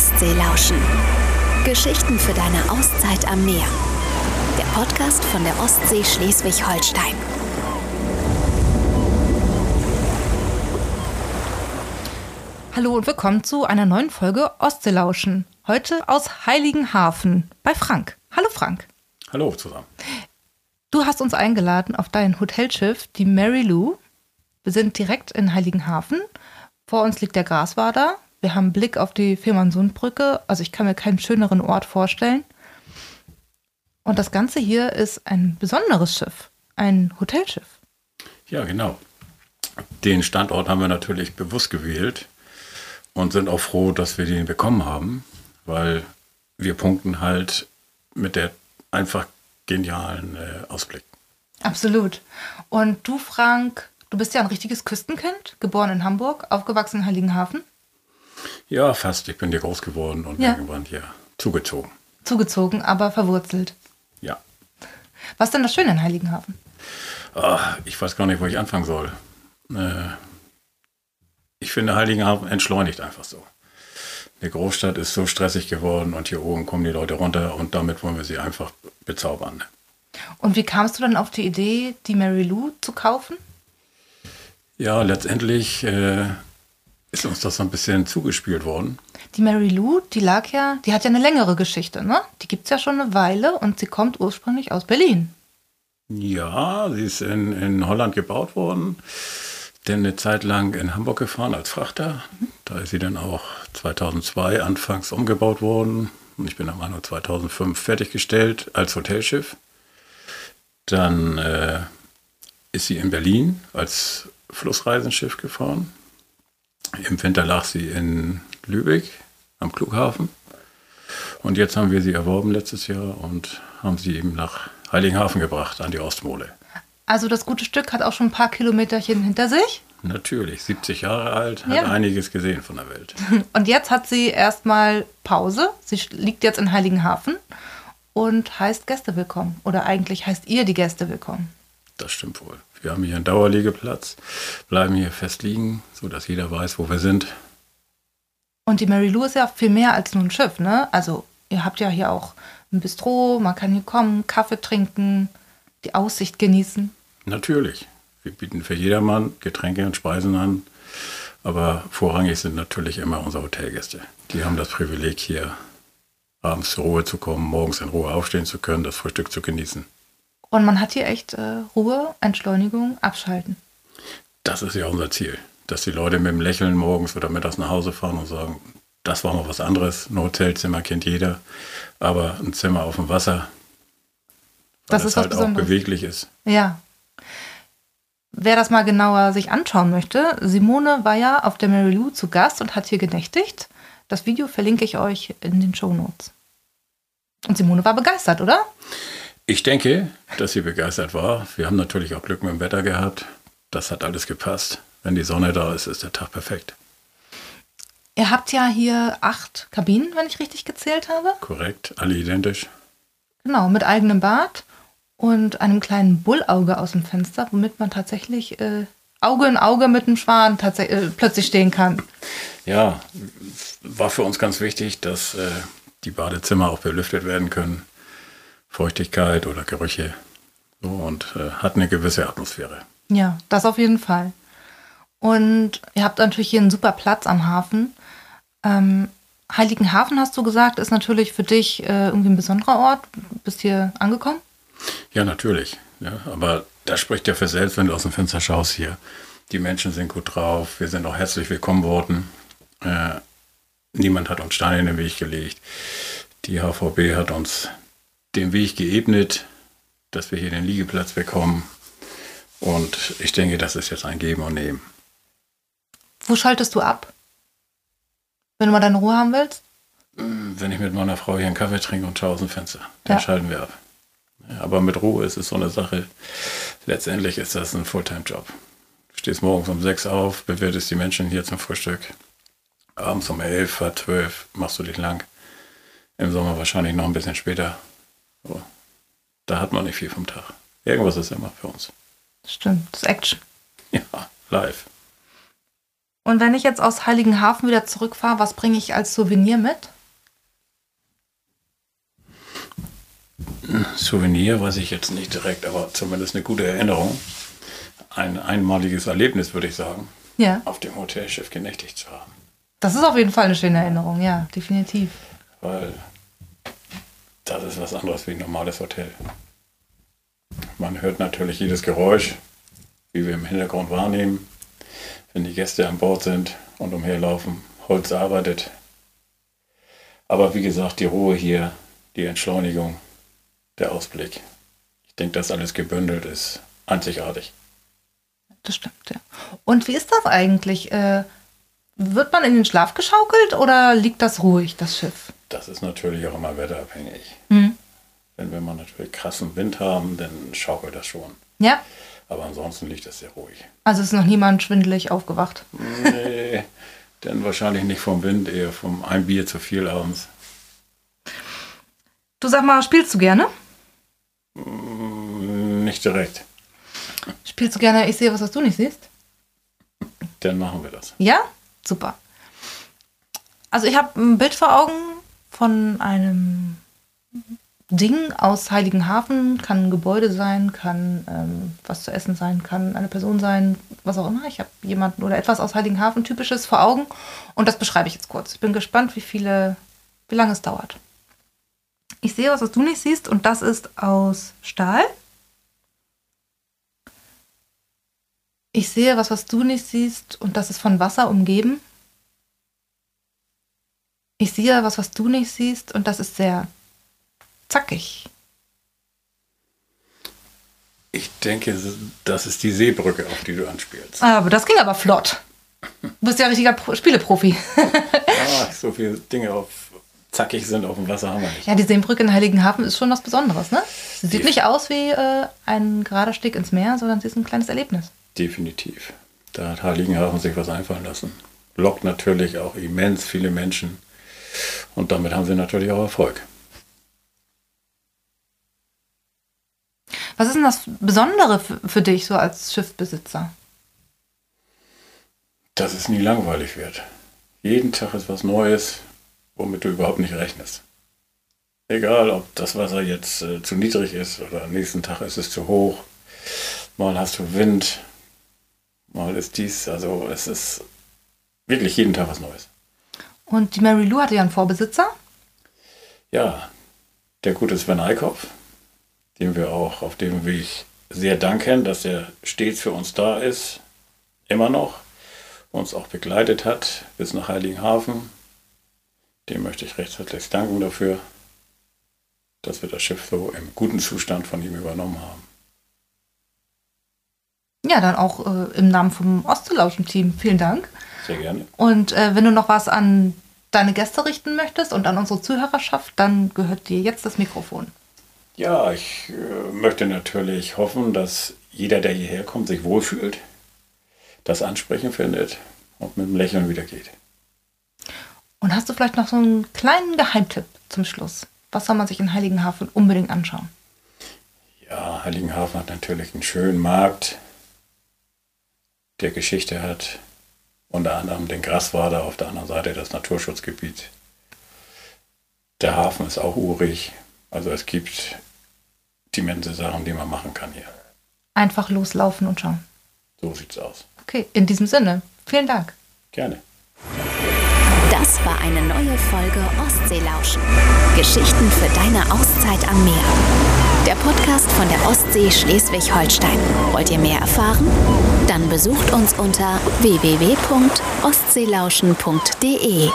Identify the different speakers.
Speaker 1: Ostsee lauschen. Geschichten für deine Auszeit am Meer. Der Podcast von der Ostsee Schleswig-Holstein.
Speaker 2: Hallo und willkommen zu einer neuen Folge Ostseelauschen. Heute aus Heiligenhafen bei Frank. Hallo Frank.
Speaker 3: Hallo zusammen.
Speaker 2: Du hast uns eingeladen auf dein Hotelschiff, die Mary Lou. Wir sind direkt in Heiligenhafen. Vor uns liegt der Graswader. Wir haben Blick auf die Fehmarnsundbrücke. Also ich kann mir keinen schöneren Ort vorstellen. Und das Ganze hier ist ein besonderes Schiff, ein Hotelschiff.
Speaker 3: Ja, genau. Den Standort haben wir natürlich bewusst gewählt und sind auch froh, dass wir den bekommen haben, weil wir punkten halt mit der einfach genialen äh, Ausblick.
Speaker 2: Absolut. Und du, Frank, du bist ja ein richtiges Küstenkind, geboren in Hamburg, aufgewachsen in Heiligenhafen.
Speaker 3: Ja, fast. Ich bin hier groß geworden und
Speaker 2: Ja.
Speaker 3: irgendwann hier zugezogen.
Speaker 2: Zugezogen, aber verwurzelt.
Speaker 3: Ja.
Speaker 2: Was ist denn das Schöne in Heiligenhafen?
Speaker 3: Ah, ich weiß gar nicht, wo ich anfangen soll. Äh, ich finde, Heiligenhafen entschleunigt einfach so. Die Großstadt ist so stressig geworden und hier oben kommen die Leute runter und damit wollen wir sie einfach bezaubern.
Speaker 2: Und wie kamst du dann auf die Idee, die Mary Lou zu kaufen?
Speaker 3: Ja, letztendlich äh, ist uns das so ein bisschen zugespielt worden.
Speaker 2: Die Mary Lou, die lag ja, die hat ja eine längere Geschichte, ne? Die gibt es ja schon eine Weile und sie kommt ursprünglich aus Berlin.
Speaker 3: Ja, sie ist in, in Holland gebaut worden, denn eine Zeit lang in Hamburg gefahren als Frachter. Da ist sie dann auch 2002 anfangs umgebaut worden. Und ich bin am Anfang 2005 fertiggestellt als Hotelschiff. Dann äh, ist sie in Berlin als Flussreisenschiff gefahren. Im Winter lag sie in Lübeck am Flughafen. Und jetzt haben wir sie erworben letztes Jahr und haben sie eben nach Heiligenhafen gebracht, an die Ostmole.
Speaker 2: Also das gute Stück hat auch schon ein paar Kilometerchen hinter sich.
Speaker 3: Natürlich, 70 Jahre alt, hat
Speaker 2: Ja.
Speaker 3: einiges gesehen von der Welt.
Speaker 2: Und jetzt hat sie erstmal Pause. Sie liegt jetzt in Heiligenhafen und heißt Gäste willkommen. Oder eigentlich heißt ihr die Gäste willkommen.
Speaker 3: Das stimmt wohl. Wir haben hier einen Dauerliegeplatz, bleiben hier fest liegen, sodass jeder weiß, wo wir sind.
Speaker 2: Und die Mary Lou ist ja viel mehr als nur ein Schiff, ne? Also ihr habt ja hier auch ein Bistro, man kann hier kommen, Kaffee trinken, die Aussicht genießen.
Speaker 3: Natürlich, wir bieten für jedermann Getränke und Speisen an, aber vorrangig sind natürlich immer unsere Hotelgäste. Die haben das Privileg, hier abends zur Ruhe zu kommen, morgens in Ruhe aufstehen zu können, das Frühstück zu genießen.
Speaker 2: Und man hat hier echt äh, Ruhe, Entschleunigung, Abschalten.
Speaker 3: Das ist ja unser Ziel, dass die Leute mit dem Lächeln morgens oder mittags nach Hause fahren und sagen, das war mal was anderes. Ein Hotelzimmer kennt jeder, aber ein Zimmer auf dem Wasser, weil
Speaker 2: Das ist was
Speaker 3: halt auch beweglich ist.
Speaker 2: Ja. Wer das mal genauer sich anschauen möchte, Simone war ja auf der Mary Lou zu Gast und hat hier genächtigt. Das Video verlinke ich euch in den Show Notes. Und Simone war begeistert, oder?
Speaker 3: Ich denke, dass sie begeistert war. Wir haben natürlich auch Glück mit dem Wetter gehabt. Das hat alles gepasst. Wenn die Sonne da ist, ist der Tag perfekt.
Speaker 2: Ihr habt ja hier acht Kabinen, wenn ich richtig gezählt habe.
Speaker 3: Korrekt, alle identisch.
Speaker 2: Genau, mit eigenem Bad und einem kleinen Bullauge aus dem Fenster, womit man tatsächlich äh, Auge in Auge mit dem Schwan tatsächlich, äh, plötzlich stehen kann.
Speaker 3: Ja, war für uns ganz wichtig, dass äh, die Badezimmer auch belüftet werden können. Feuchtigkeit oder Gerüche. So, und äh, hat eine gewisse Atmosphäre.
Speaker 2: Ja, das auf jeden Fall. Und ihr habt natürlich hier einen super Platz am Hafen. Ähm, Heiligenhafen, hast du gesagt, ist natürlich für dich äh, irgendwie ein besonderer Ort. Du bist hier angekommen.
Speaker 3: Ja, natürlich. Ja, aber das spricht ja für selbst, wenn du aus dem Fenster schaust hier. Die Menschen sind gut drauf. Wir sind auch herzlich willkommen worden. Äh, niemand hat uns Steine in den Weg gelegt. Die HVB hat uns den Weg geebnet, dass wir hier den Liegeplatz bekommen. Und ich denke, das ist jetzt ein Geben und Nehmen.
Speaker 2: Wo schaltest du ab? Wenn du mal deine Ruhe haben willst?
Speaker 3: Wenn ich mit meiner Frau hier einen Kaffee trinke und schaue aus dem Fenster, dann
Speaker 2: Ja.
Speaker 3: schalten wir ab. Aber mit Ruhe ist es so eine Sache. Letztendlich ist das ein Fulltime-Job. Du stehst morgens um sechs auf, bewirtest die Menschen hier zum Frühstück. Abends um elf, halb zwölf machst du dich lang. Im Sommer wahrscheinlich noch ein bisschen später. So. Da hat man nicht viel vom Tag. Irgendwas ist immer für uns.
Speaker 2: Stimmt, das ist Action.
Speaker 3: Ja, live.
Speaker 2: Und wenn ich jetzt aus Heiligenhafen wieder zurückfahre, was bringe ich als Souvenir mit?
Speaker 3: Souvenir weiß ich jetzt nicht direkt, aber zumindest eine gute Erinnerung. Ein einmaliges Erlebnis, würde ich sagen,
Speaker 2: Ja.
Speaker 3: auf dem Hotelschiff genächtigt zu haben.
Speaker 2: Das ist auf jeden Fall eine schöne Erinnerung, ja, definitiv.
Speaker 3: Weil das ist was anderes wie ein normales Hotel. Man hört natürlich jedes Geräusch, wie wir im Hintergrund wahrnehmen, wenn die Gäste an Bord sind und umherlaufen. Holz arbeitet. Aber wie gesagt, die Ruhe hier, die Entschleunigung, der Ausblick. Ich denke, das alles gebündelt ist einzigartig.
Speaker 2: Das stimmt, ja. Und wie ist das eigentlich? Äh, wird man in den Schlaf geschaukelt oder liegt das ruhig, das Schiff?
Speaker 3: Das ist natürlich auch immer wetterabhängig.
Speaker 2: Hm.
Speaker 3: Wenn wir mal natürlich krassen Wind haben, dann schaukelt das schon.
Speaker 2: Ja,
Speaker 3: Aber ansonsten liegt das sehr ruhig.
Speaker 2: also ist noch niemand schwindelig aufgewacht.
Speaker 3: Nee, denn wahrscheinlich nicht vom Wind, eher vom ein Bier zu viel abends.
Speaker 2: Du sag mal, spielst du gerne?
Speaker 3: Nicht direkt.
Speaker 2: Spielst du gerne, ich sehe was, was du nicht siehst?
Speaker 3: Dann machen wir das.
Speaker 2: Ja? Super. Also ich habe ein Bild vor Augen von einem Ding aus Heiligenhafen. Kann ein Gebäude sein, kann ähm, was zu essen sein, kann eine Person sein, was auch immer. Ich habe jemanden oder etwas aus Heiligenhafen typisches vor Augen und das beschreibe ich jetzt kurz. Ich bin gespannt, wie viele, wie lange es dauert. Ich sehe was, was du nicht siehst und das ist aus Stahl. Ich sehe was, was du nicht siehst und das ist von Wasser umgeben. Ich sehe was, was du nicht siehst und das ist sehr zackig.
Speaker 3: Ich denke, das ist die Seebrücke, auf die du anspielst.
Speaker 2: Aber das ging aber flott. Du bist ja ein richtiger Pro Spieleprofi.
Speaker 3: Ah, so viele Dinge auf zackig sind auf dem Wasser haben wir nicht.
Speaker 2: Ja, die Seenbrücke in Heiligenhafen ist schon was Besonderes, ne? Sie sieht
Speaker 3: Die-
Speaker 2: nicht aus wie äh, ein gerader Steg ins Meer, sondern sie ist ein kleines Erlebnis.
Speaker 3: Definitiv. Da hat Heiligenhafen sich was einfallen lassen. Lockt natürlich auch immens viele Menschen. Und damit haben sie natürlich auch Erfolg.
Speaker 2: Was ist denn das Besondere für, dich so als Schiffbesitzer?
Speaker 3: Dass es nie langweilig wird. Jeden Tag ist was Neues, womit du überhaupt nicht rechnest. Egal, ob das Wasser jetzt äh, zu niedrig ist oder am nächsten Tag ist es zu hoch. Mal hast du Wind, mal ist dies. Also es ist wirklich jeden Tag was Neues.
Speaker 2: Und die Mary Lou hatte ja einen Vorbesitzer.
Speaker 3: Ja, der gute Sven Eickhoff, dem wir auch auf dem Weg sehr danken, dass er stets für uns da ist, immer noch, uns auch begleitet hat bis nach Heiligenhafen. Dem möchte ich recht herzlich danken dafür, dass wir das Schiff so im guten Zustand von ihm übernommen haben.
Speaker 2: Ja, dann auch äh, im Namen vom Ostelauschen-Team. Vielen Dank.
Speaker 3: Sehr gerne.
Speaker 2: Und äh, wenn du noch was an deine Gäste richten möchtest und an unsere Zuhörerschaft, dann gehört dir jetzt das Mikrofon.
Speaker 3: Ja, ich äh, möchte natürlich hoffen, dass jeder, der hierher kommt, sich wohlfühlt, das Ansprechen findet und mit einem Lächeln wieder geht.
Speaker 2: Und hast du vielleicht noch so einen kleinen Geheimtipp zum Schluss? Was soll man sich in Heiligenhafen unbedingt anschauen?
Speaker 3: Ja, Heiligenhafen hat natürlich einen schönen Markt, der Geschichte hat. Unter anderem den Graswader, auf der anderen Seite das Naturschutzgebiet. Der Hafen ist auch urig. Also es gibt immense Sachen, die man machen kann hier.
Speaker 2: Einfach loslaufen und schauen.
Speaker 3: So sieht's aus.
Speaker 2: Okay, in diesem Sinne, vielen Dank.
Speaker 3: Gerne.
Speaker 1: Das war eine neue Folge Ostseelauschen. Geschichten für deine Auszeit am Meer. Der Podcast von der Ostsee Schleswig-Holstein. Wollt ihr mehr erfahren? Dann besucht uns unter www.ostseelauschen.de.